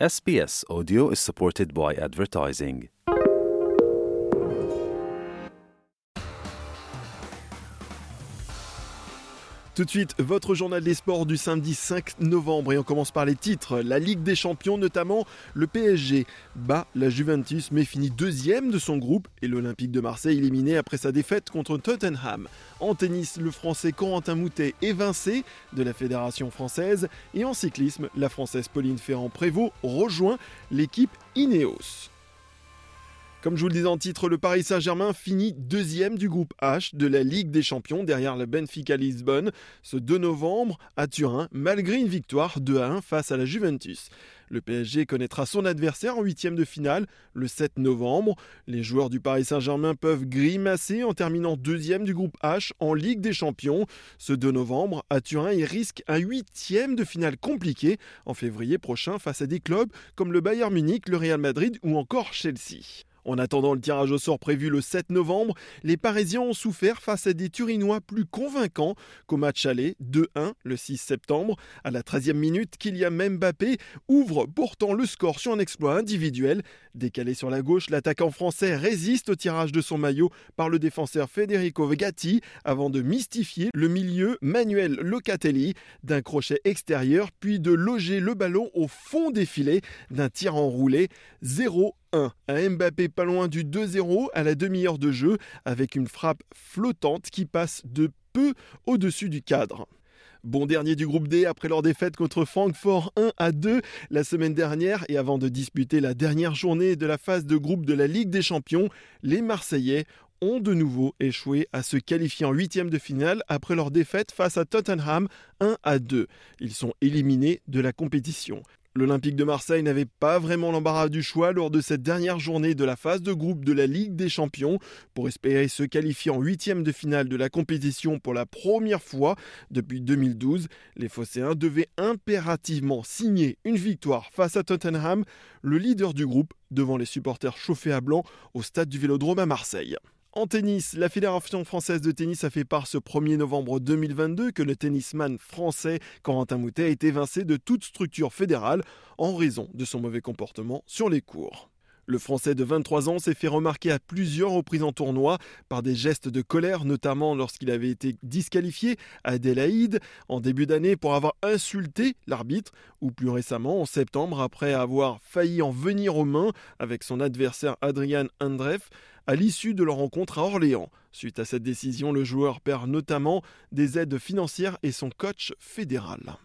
SBS Audio is supported by advertising. Tout de suite, votre journal des sports du samedi 5 novembre et on commence par les titres. La Ligue des Champions notamment, le PSG bat la Juventus mais finit deuxième de son groupe et l'Olympique de Marseille éliminé après sa défaite contre Tottenham. En tennis, le Français Corentin Moutet évincé de la Fédération française et en cyclisme, la Française Pauline Ferrand-Prévot rejoint l'équipe Ineos. Comme je vous le disais en titre, le Paris Saint-Germain finit deuxième du groupe H de la Ligue des Champions derrière le Benfica Lisbonne ce 2 novembre à Turin, malgré une victoire 2 à 1 face à la Juventus. Le PSG connaîtra son adversaire en huitième de finale le 7 novembre. Les joueurs du Paris Saint-Germain peuvent grimacer en terminant deuxième du groupe H en Ligue des Champions. Ce 2 novembre, à Turin, ils risquent un huitième de finale compliqué en février prochain face à des clubs comme le Bayern Munich, le Real Madrid ou encore Chelsea. En attendant le tirage au sort prévu le 7 novembre, les Parisiens ont souffert face à des Turinois plus convaincants qu'au match aller 2-1 le 6 septembre. À la 13e minute, Kylian Mbappé ouvre pourtant le score sur un exploit individuel. Décalé sur la gauche, l'attaquant français résiste au tirage de son maillot par le défenseur Federico Vegatti avant de mystifier le milieu Manuel Locatelli d'un crochet extérieur puis de loger le ballon au fond des filets d'un tir enroulé 0 1. Un Mbappé pas loin du 2-0 à la demi-heure de jeu avec une frappe flottante qui passe de peu au-dessus du cadre. Bon dernier du groupe D après leur défaite contre Francfort 1 à 2 la semaine dernière et avant de disputer la dernière journée de la phase de groupe de la Ligue des Champions, les Marseillais ont de nouveau échoué à se qualifier en huitième de finale après leur défaite face à Tottenham 1 à 2. Ils sont éliminés de la compétition. L'Olympique de Marseille n'avait pas vraiment l'embarras du choix lors de cette dernière journée de la phase de groupe de la Ligue des Champions pour espérer se qualifier en huitième de finale de la compétition pour la première fois depuis 2012. Les Phocéens devaient impérativement signer une victoire face à Tottenham, le leader du groupe, devant les supporters chauffés à blanc au stade du Vélodrome à Marseille. En tennis, la Fédération française de tennis a fait part ce 1er novembre 2022 que le tennisman français Corentin Moutet a été évincé de toute structure fédérale en raison de son mauvais comportement sur les cours. Le Français de 23 ans s'est fait remarquer à plusieurs reprises en tournoi par des gestes de colère, notamment lorsqu'il avait été disqualifié à Adélaïde en début d'année pour avoir insulté l'arbitre, ou plus récemment en septembre après avoir failli en venir aux mains avec son adversaire Adrian Andreff à l'issue de leur rencontre à Orléans. Suite à cette décision, le joueur perd notamment des aides financières et son coach fédéral.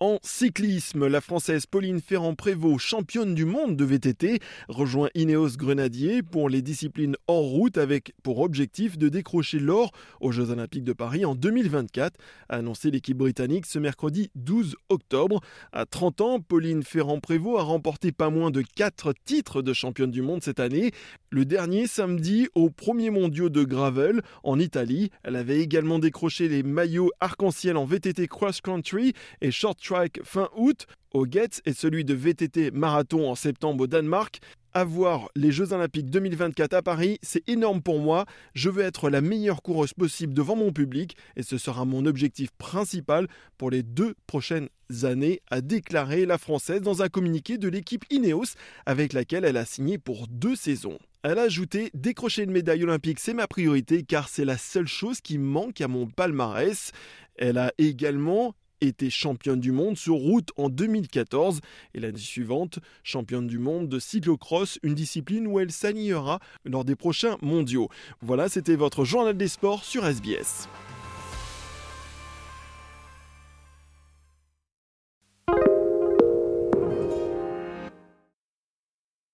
En cyclisme, la Française Pauline Ferrand-Prévot, championne du monde de VTT, rejoint Ineos Grenadier pour les disciplines hors route avec pour objectif de décrocher l'or aux Jeux Olympiques de Paris en 2024, a annoncé l'équipe britannique ce mercredi 12 octobre. À 30 ans, Pauline Ferrand-Prévot a remporté pas moins de 4 titres de championne du monde cette année. Le dernier samedi aux premiers mondiaux de Gravel en Italie. Elle avait également décroché les maillots arc-en-ciel en VTT cross-country et short track fin août au Getz et celui de VTT marathon en septembre au Danemark. Avoir les Jeux Olympiques 2024 à Paris, c'est énorme pour moi. Je veux être la meilleure coureuse possible devant mon public et ce sera mon objectif principal pour les deux prochaines années, a déclaré la Française dans un communiqué de l'équipe Ineos avec laquelle elle a signé pour deux saisons. Elle a ajouté Décrocher une médaille olympique, c'est ma priorité car c'est la seule chose qui manque à mon palmarès. Elle a également été championne du monde sur route en 2014 et l'année suivante championne du monde de cyclocross, une discipline où elle s'alignera lors des prochains mondiaux. Voilà, c'était votre journal des sports sur SBS.